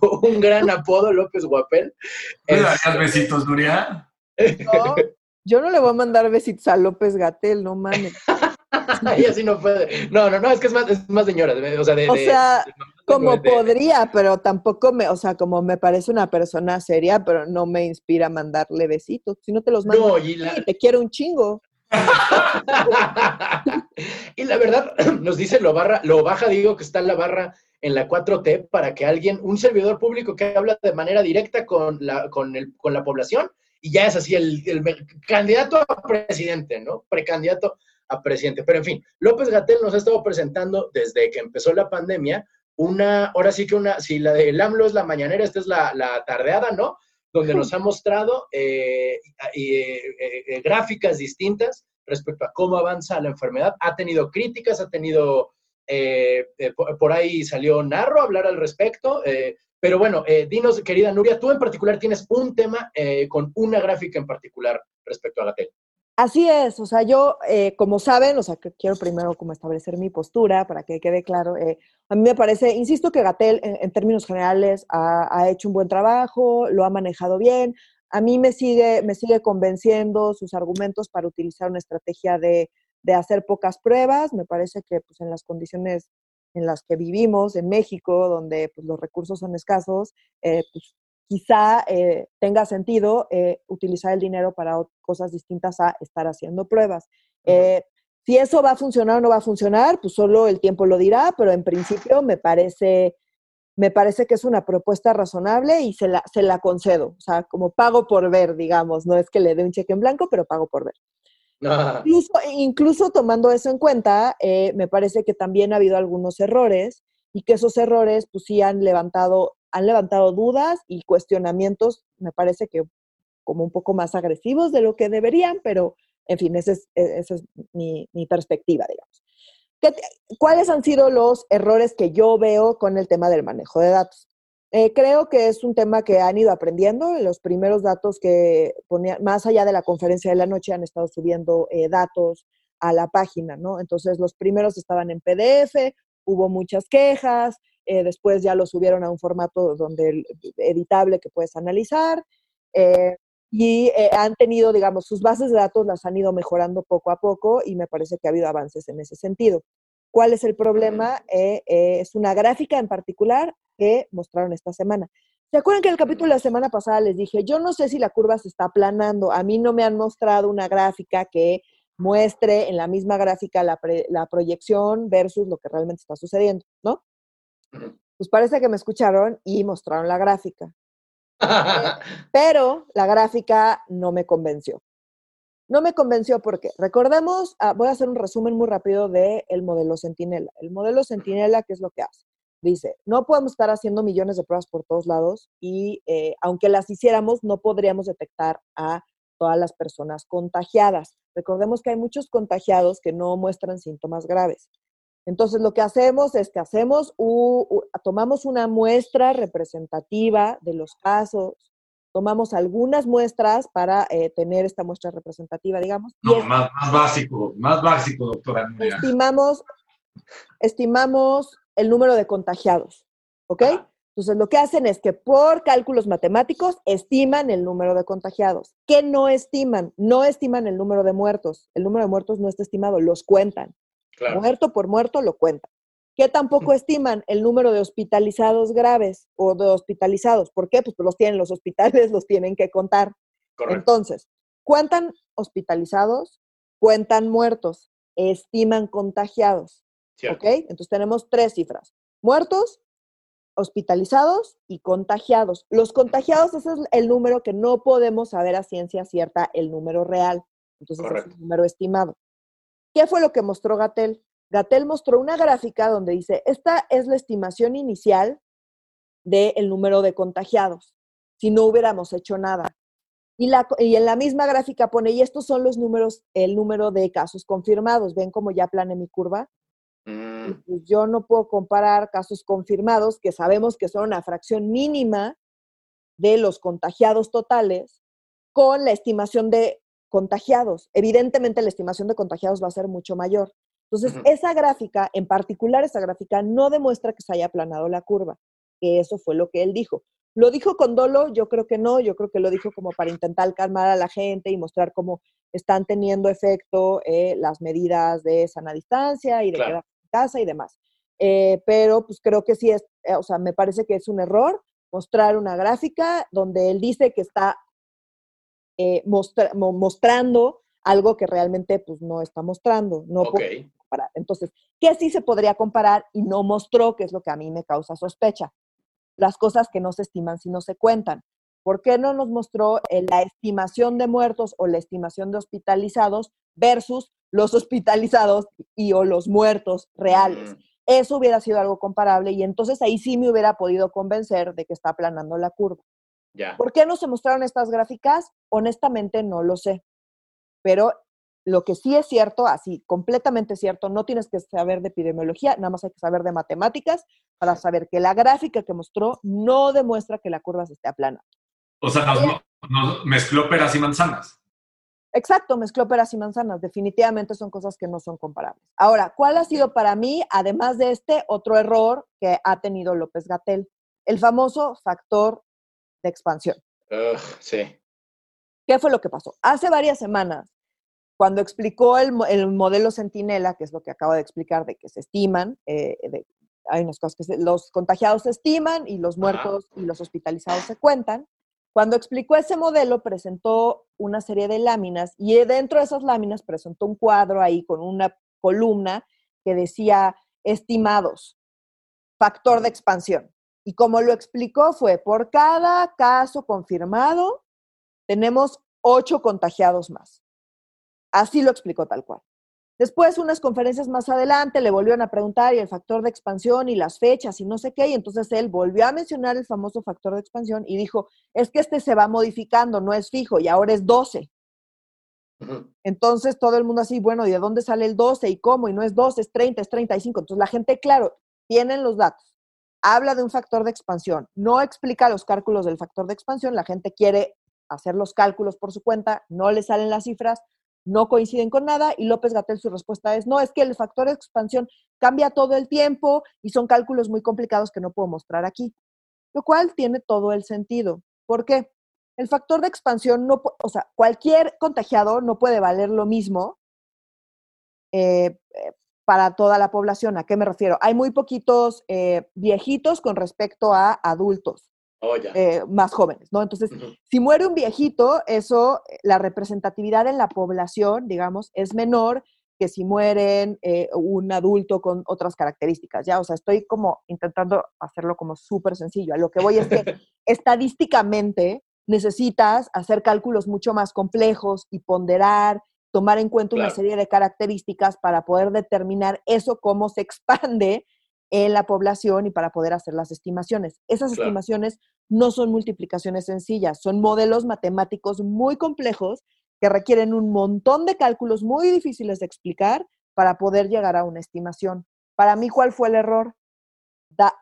un gran apodo, López Guapel. ¿Le darías este, besitos, Nuria? yo no le voy a mandar besitos a López Gatel, no mames. y así no puede. No, no, no, es que es más, es más señora. O sea, de, o sea como podría, pero tampoco me, o sea, como me parece una persona seria, pero no me inspira a mandarle besitos. Si no te los mando, no, te quiero un chingo. y la verdad, nos dice lo, barra, lo baja, digo que está en la barra en la 4T para que alguien, un servidor público que habla de manera directa con la, con el, con la población, y ya es así el, candidato a presidente, ¿no? Precandidato a presidente. Pero en fin, López Gatel nos ha estado presentando desde que empezó la pandemia una, ahora sí que una, si la de AMLO es la mañanera, esta es la, la tardeada, ¿no? Donde nos ha mostrado eh, eh, eh, gráficas distintas respecto a cómo avanza la enfermedad. Ha tenido críticas, ha tenido, por, ahí salió Narro a hablar al respecto. pero bueno, dinos, querida Nuria, tú en particular tienes un tema con una gráfica en particular respecto a Gatel. Así es, o sea, yo, eh, como saben, o sea, que quiero primero como establecer mi postura para que quede claro. Eh, a mí me parece, insisto que Gatel en, términos generales ha, hecho un buen trabajo, lo ha manejado bien. A mí me sigue, me sigue convenciendo sus argumentos para utilizar una estrategia de, de hacer pocas pruebas. Me parece que pues, en las condiciones en las que vivimos en México, donde pues, los recursos son escasos, eh, pues, quizá eh, tenga sentido eh, utilizar el dinero para cosas distintas a estar haciendo pruebas. Eh, si eso va a funcionar o no va a funcionar, pues solo el tiempo lo dirá, pero en principio me parece, me parece que es una propuesta razonable y se la, se la concedo. O sea, como pago por ver, digamos, no es que le dé un cheque en blanco, pero pago por ver. Ah. Incluso, incluso, tomando eso en cuenta, me parece que también ha habido algunos errores y que esos errores pues sí han levantado han levantado dudas y cuestionamientos, me parece que como un poco más agresivos de lo que deberían, pero en fin, esa es, e, es mi, perspectiva, digamos. ¿Cuáles han sido los errores que yo veo con el tema del manejo de datos? Eh, creo que es un tema que han ido aprendiendo. Los primeros datos que ponían, más allá de la conferencia de la noche, han estado subiendo eh, datos a la página, ¿no? Entonces, los primeros estaban en PDF, hubo muchas quejas, eh, después ya lo subieron a un formato donde editable que puedes analizar. Eh, y eh, han tenido, digamos, sus bases de datos las han ido mejorando poco a poco y me parece que ha habido avances en ese sentido. ¿Cuál es el problema? es una gráfica en particular que mostraron esta semana. ¿Se acuerdan que en el capítulo de la semana pasada les dije, yo no sé si la curva se está aplanando? A mí no me han mostrado una gráfica que muestre en la misma gráfica la, la proyección versus lo que realmente está sucediendo, ¿no? Pues parece que me escucharon y mostraron la gráfica. Pero la gráfica no me convenció. No me convenció porque, recordemos, ah, voy a hacer un resumen muy rápido del el modelo Centinela. El modelo Centinela, ¿qué es lo que hace? Dice, no podemos estar haciendo millones de pruebas por todos lados y eh, aunque las hiciéramos, no podríamos detectar a todas las personas contagiadas. Recordemos que hay muchos contagiados que no muestran síntomas graves. Entonces, lo que hacemos es que hacemos, tomamos una muestra representativa de los casos, tomamos algunas muestras para eh, tener esta muestra representativa, digamos. No, más, básico, más básico, doctora. Estimamos, estimamos el número de contagiados, ¿ok? Entonces, lo que hacen es que por cálculos matemáticos estiman el número de contagiados. ¿Qué no estiman? No estiman el número de muertos. El número de muertos no está estimado, los cuentan. Muerto por muerto lo cuentan. ¿Qué tampoco estiman el número de hospitalizados graves o de hospitalizados. ¿Por qué? Pues, los tienen los hospitales, los tienen que contar. Entonces, cuentan hospitalizados, cuentan muertos, estiman contagiados. ¿Ok? Entonces tenemos tres cifras. Muertos, hospitalizados y contagiados. Los contagiados, ese es el número que no podemos saber a ciencia cierta, el número real. Entonces, es el número estimado. ¿Qué fue lo que mostró Gatel? Gatel mostró una gráfica donde dice, esta es la estimación inicial del número de contagiados, si no hubiéramos hecho nada. Y, la, y, en la misma gráfica pone, y estos son los números, el número de casos confirmados. ¿Ven cómo ya plane mi curva? Mm. Pues yo no puedo comparar casos confirmados, que sabemos que son una fracción mínima de los contagiados totales, con la estimación de contagiados. Evidentemente la estimación de contagiados va a ser mucho mayor. Entonces, esa gráfica, en particular esa gráfica, no demuestra que se haya aplanado la curva, que eso fue lo que él dijo. ¿Lo dijo con dolo? Yo creo que no, yo creo que lo dijo como para intentar calmar a la gente y mostrar cómo están teniendo efecto eh, las medidas de sana distancia y de quedar en casa y demás. Eh, pero pues creo que sí es, eh, o sea, me parece que es un error mostrar una gráfica donde él dice que está eh, mostrando algo que realmente pues, no está mostrando. No Entonces, ¿qué sí se podría comparar y no mostró, que es lo que a mí me causa sospecha? Las cosas que no se estiman si no se cuentan. ¿Por qué no nos mostró la estimación de muertos o la estimación de hospitalizados versus los hospitalizados y o los muertos reales? Eso hubiera sido algo comparable y entonces ahí sí me hubiera podido convencer de que está aplanando la curva. Ya. ¿Por qué no se mostraron estas gráficas? Honestamente no lo sé. Pero lo que sí es cierto, así completamente cierto, no tienes que saber de epidemiología, nada más hay que saber de matemáticas para saber que la gráfica que mostró no demuestra que la curva se esté aplanando. O sea, nos, mezcló peras y manzanas. Exacto, mezcló peras y manzanas. Definitivamente son cosas que no son comparables. Ahora, ¿cuál ha sido para mí, además de este, otro error que ha tenido López Gatel? El famoso factor de expansión. sí. ¿Qué fue lo que pasó? Hace varias semanas, cuando explicó el, modelo Centinela, que es lo que acabo de explicar, de que se estiman, eh, hay unas cosas que los contagiados se estiman y los muertos y los hospitalizados se cuentan. Cuando explicó ese modelo, presentó una serie de láminas y dentro de esas láminas presentó un cuadro ahí con una columna que decía estimados, factor de expansión. Y como lo explicó fue, por cada caso confirmado, tenemos ocho contagiados más. Así lo explicó tal cual. Después, unas conferencias más adelante, le volvieron a preguntar y el factor de expansión y las fechas y no sé qué, y entonces él volvió a mencionar el famoso factor de expansión y dijo, es que este se va modificando, no es fijo y ahora es 12. Entonces todo el mundo así, bueno, ¿y de dónde sale el 12 y cómo? Y no es 12, es 30, es 35. Entonces la gente, claro, tienen los datos, habla de un factor de expansión, no explica los cálculos del factor de expansión, la gente quiere hacer los cálculos por su cuenta, no le salen las cifras, no coinciden con nada y López Gatel su respuesta es, no, es que el factor de expansión cambia todo el tiempo y son cálculos muy complicados que no puedo mostrar aquí, lo cual tiene todo el sentido. ¿Por qué? El factor de expansión, no, o sea, cualquier contagiado no puede valer lo mismo eh, eh, para toda la población. ¿A qué me refiero? Hay muy poquitos eh, viejitos con respecto a adultos. Oh, eh, más jóvenes, ¿no? Entonces, si muere un viejito, eso, eh, la representatividad en la población, digamos, es menor que si mueren eh, un adulto con otras características, ¿ya? O sea, estoy como intentando hacerlo como súper sencillo. A lo que voy es que estadísticamente necesitas hacer cálculos mucho más complejos y ponderar, tomar en cuenta una serie de características para poder determinar eso cómo se expande en la población y para poder hacer las estimaciones. Esas estimaciones no son multiplicaciones sencillas, son modelos matemáticos muy complejos que requieren un montón de cálculos muy difíciles de explicar para poder llegar a una estimación. Para mí, ¿cuál fue el error?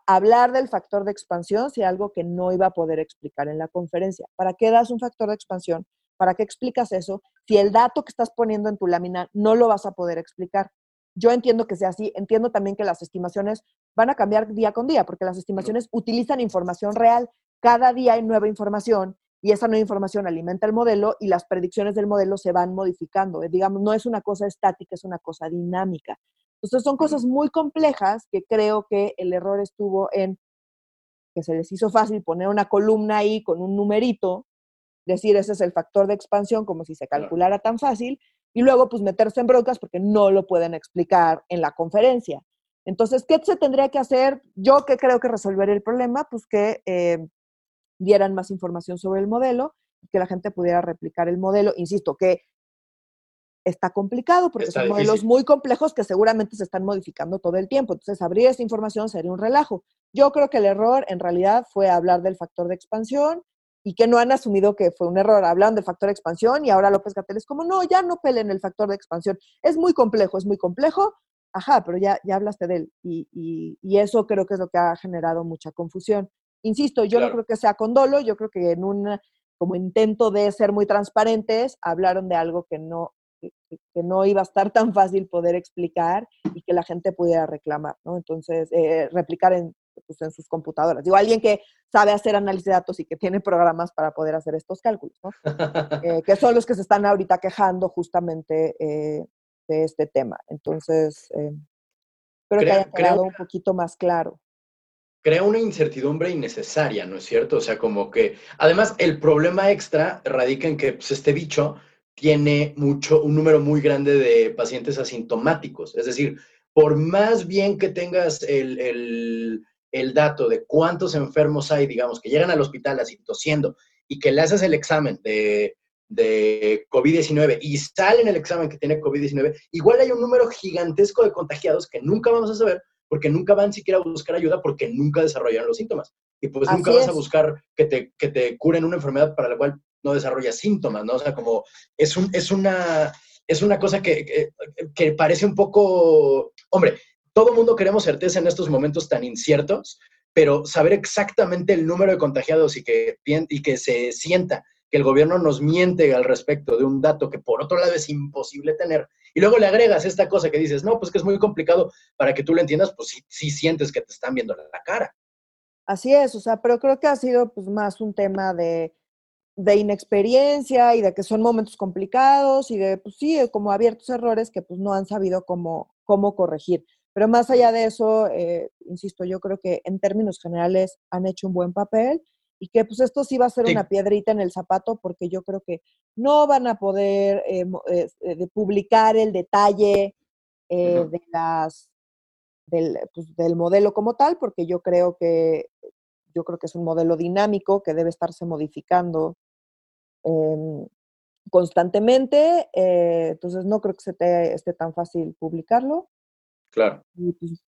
hablar del factor de expansión si algo que no iba a poder explicar en la conferencia. ¿Para qué das un factor de expansión? ¿Para qué explicas eso si el dato que estás poniendo en tu lámina no lo vas a poder explicar? Yo entiendo que sea así, entiendo también que las estimaciones van a cambiar día con día, porque las estimaciones utilizan información real. Cada día hay nueva información y esa nueva información alimenta el modelo y las predicciones del modelo se van modificando. Eh, digamos, no es una cosa estática, es una cosa dinámica. Entonces son cosas muy complejas que creo que el error estuvo en que se les hizo fácil poner una columna ahí con un numerito, decir ese es el factor de expansión como si se calculara tan fácil, y luego pues meterse en broncas porque no lo pueden explicar en la conferencia. Entonces, ¿qué se tendría que hacer? Yo que creo que resolver el problema, pues que eh, dieran más información sobre el modelo, que la gente pudiera replicar el modelo. Insisto, que está complicado porque son modelos muy complejos que seguramente se están modificando todo el tiempo. Entonces, abrir esa información sería un relajo. Yo creo que el error en realidad fue hablar del factor de expansión y que no han asumido que fue un error. Hablan del factor de expansión y ahora López Gatel es como, no, ya no pelen el factor de expansión. Es muy complejo, es muy complejo. Ajá, pero ya, ya hablaste de él y, eso creo que es lo que ha generado mucha confusión. Insisto, yo no creo que sea con dolo, yo creo que en un como intento de ser muy transparentes, hablaron de algo que no, que, no iba a estar tan fácil poder explicar y que la gente pudiera reclamar, ¿no? Entonces, eh, replicar en, pues, en sus computadoras. Digo, alguien que sabe hacer análisis de datos y que tiene programas para poder hacer estos cálculos, ¿no? Eh, que son los que se están ahorita quejando justamente eh, de este tema. Entonces, eh, espero que haya quedado un poquito más claro. Crea una incertidumbre innecesaria, ¿no es cierto? O sea, como que, además, el problema extra radica en que pues, este bicho tiene mucho, un número muy grande de pacientes asintomáticos. Es decir, por más bien que tengas el, el dato de cuántos enfermos hay, digamos, que llegan al hospital así tosiendo y que le haces el examen de, de COVID-19 y sale en el examen que tiene COVID-19, igual hay un número gigantesco de contagiados que nunca vamos a saber porque nunca van siquiera a buscar ayuda porque nunca desarrollaron los síntomas. Y pues nunca vas a buscar que te, que te curen una enfermedad para la cual no desarrollas síntomas, ¿no? O sea, como es, un, es, una, es una cosa que, que, parece un poco, hombre, todo mundo queremos certeza en estos momentos tan inciertos, pero saber exactamente el número de contagiados y que, y que se sienta que el gobierno nos miente al respecto de un dato que por otro lado es imposible tener, y luego le agregas esta cosa que dices, no, pues que es muy complicado para que tú lo entiendas, pues sí, sientes que te están viendo la cara. Así es, o sea, pero creo que ha sido pues más un tema de, de inexperiencia y de que son momentos complicados y de, pues sí, como abiertos errores que pues no han sabido cómo, cómo corregir. Pero más allá de eso, eh, insisto, yo creo que en términos generales han hecho un buen papel y que pues esto sí va a ser una piedrita en el zapato porque yo creo que no van a poder eh, eh, publicar el detalle eh, de las del, pues, del, modelo como tal porque yo creo que yo creo que es un modelo dinámico que debe estarse modificando em, constantemente entonces no creo que se te esté tan fácil publicarlo claro. pues,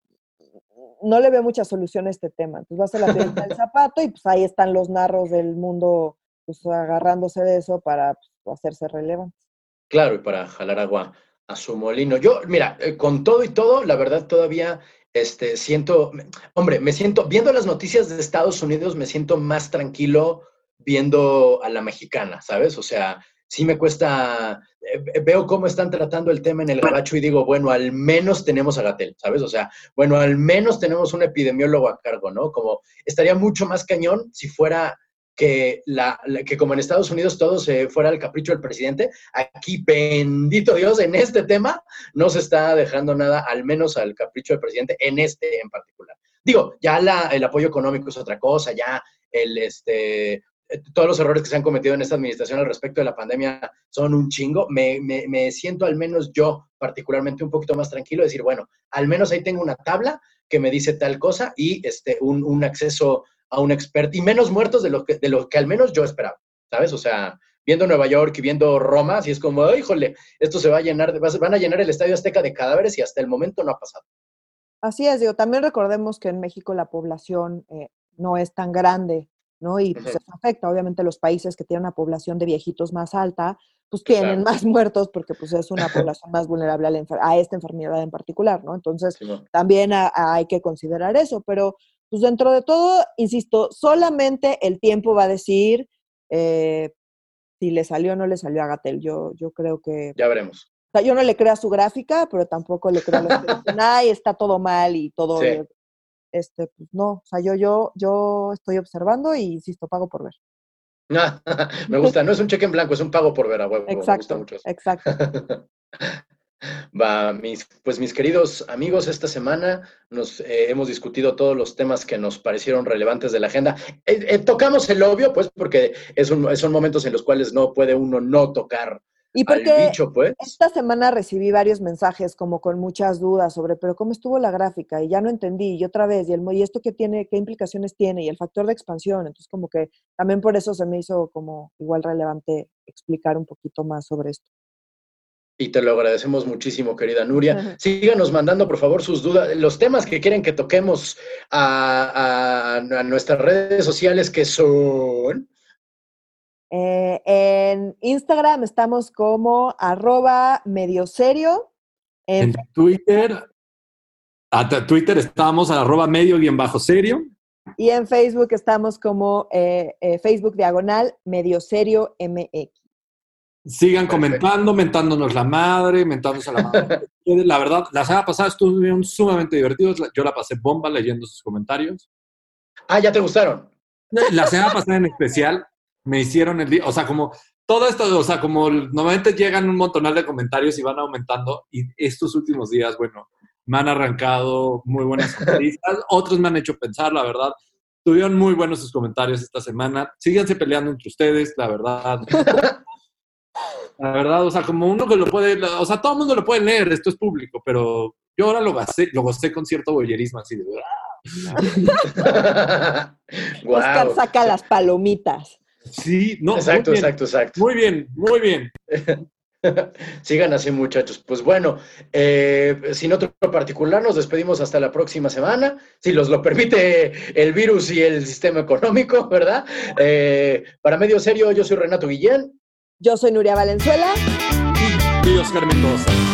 no le veo mucha solución a este tema. Entonces va a la piedra del zapato y pues ahí están los narros del mundo pues agarrándose de eso para pues, hacerse relevantes. Claro, y para jalar agua a su molino. Yo, mira, eh, con todo y todo, la verdad todavía este, siento, hombre, me siento, viendo las noticias de Estados Unidos, me siento más tranquilo viendo a la mexicana, ¿sabes? O sea, sí me cuesta, eh, veo cómo están tratando el tema en el gabacho y digo, bueno, al menos tenemos a Gatel, ¿sabes? O sea, bueno, al menos tenemos un epidemiólogo a cargo, ¿no? Como estaría mucho más cañón si fuera que, la, que como en Estados Unidos todo se fuera al capricho del presidente, aquí, bendito Dios, en este tema no se está dejando nada, al menos al capricho del presidente, en este en particular. Digo, ya la, el apoyo económico es otra cosa, ya el, este, todos los errores que se han cometido en esta administración al respecto de la pandemia son un chingo. Me, me, siento al menos yo particularmente un poquito más tranquilo, decir, bueno, al menos ahí tengo una tabla que me dice tal cosa y este, un, un acceso a un experto y menos muertos de lo, que, de lo que al menos yo esperaba, ¿sabes? O sea, viendo Nueva York y viendo Roma, así es como, híjole, esto se va a llenar, van a llenar el Estadio Azteca de cadáveres y hasta el momento no ha pasado. Así es, digo, también recordemos que en México la población eh, no es tan grande ¿no? Y pues eso afecta, obviamente, los países que tienen una población de viejitos más alta, pues tienen más muertos porque pues es una población más vulnerable a, esta enfermedad en particular, ¿no? Entonces, también hay que considerar eso, pero pues dentro de todo, insisto, solamente el tiempo va a decir eh, si le salió o no le salió a Gatel. Yo, yo creo que... Ya veremos. O sea, yo no le creo a su gráfica, pero tampoco le creo a los que dicen, ay, está todo mal y todo este, pues no, o sea, yo, yo, yo estoy observando y insisto, pago por ver. me gusta, no es un cheque en blanco, es un pago por ver a huevo. Exacto, me gusta mucho exacto. Va, mis, pues mis queridos amigos, esta semana nos eh, hemos discutido todos los temas que nos parecieron relevantes de la agenda. Eh, eh, tocamos el obvio, pues, porque es son momentos en los cuales no puede uno no tocar y porque pues. esta semana recibí varios mensajes como con muchas dudas sobre, pero ¿cómo estuvo la gráfica? Y ya no entendí, y otra vez, y, el, y esto qué tiene, qué implicaciones tiene, y el factor de expansión. Entonces, como que también por eso se me hizo como igual relevante explicar un poquito más sobre esto. Y te lo agradecemos muchísimo, querida Nuria. Síganos mandando, por favor, sus dudas, los temas que quieren que toquemos a, a nuestras redes sociales, que son eh, en Instagram estamos como arroba medio serio. En, Twitter, hasta Twitter estamos a arroba medio bien bajo serio. Y en Facebook estamos como eh, eh, Facebook diagonal medio serio MX. Sigan comentando, mentándonos la madre, mentándonos a la madre. la verdad, la semana pasada estuvieron sumamente divertidos. Yo la pasé bomba leyendo sus comentarios. Ah, ¿ya te gustaron? La semana pasada en especial, me hicieron el día, o sea, como todo esto, o sea, como normalmente llegan un montonal de comentarios y van aumentando, y estos últimos días, bueno, me han arrancado muy buenas sonrisas, otros me han hecho pensar, la verdad. Tuvieron muy buenos sus comentarios esta semana. Síganse peleando entre ustedes, la verdad. La verdad, o sea, como uno que lo puede, o sea, todo el mundo lo puede leer, esto es público, pero yo ahora lo gocé, lo gocé con cierto boyerismo, así de... Oscar saca las palomitas. Sí, no. Exacto, muy exacto, exacto. Muy bien, muy bien. Sigan así, muchachos. Pues bueno, eh, sin otro particular, nos despedimos hasta la próxima semana, si los lo permite el virus y el sistema económico, ¿verdad? Eh, para medio serio, yo soy Renato Guillén. Yo soy Nuria Valenzuela. Y Oscar Mendoza.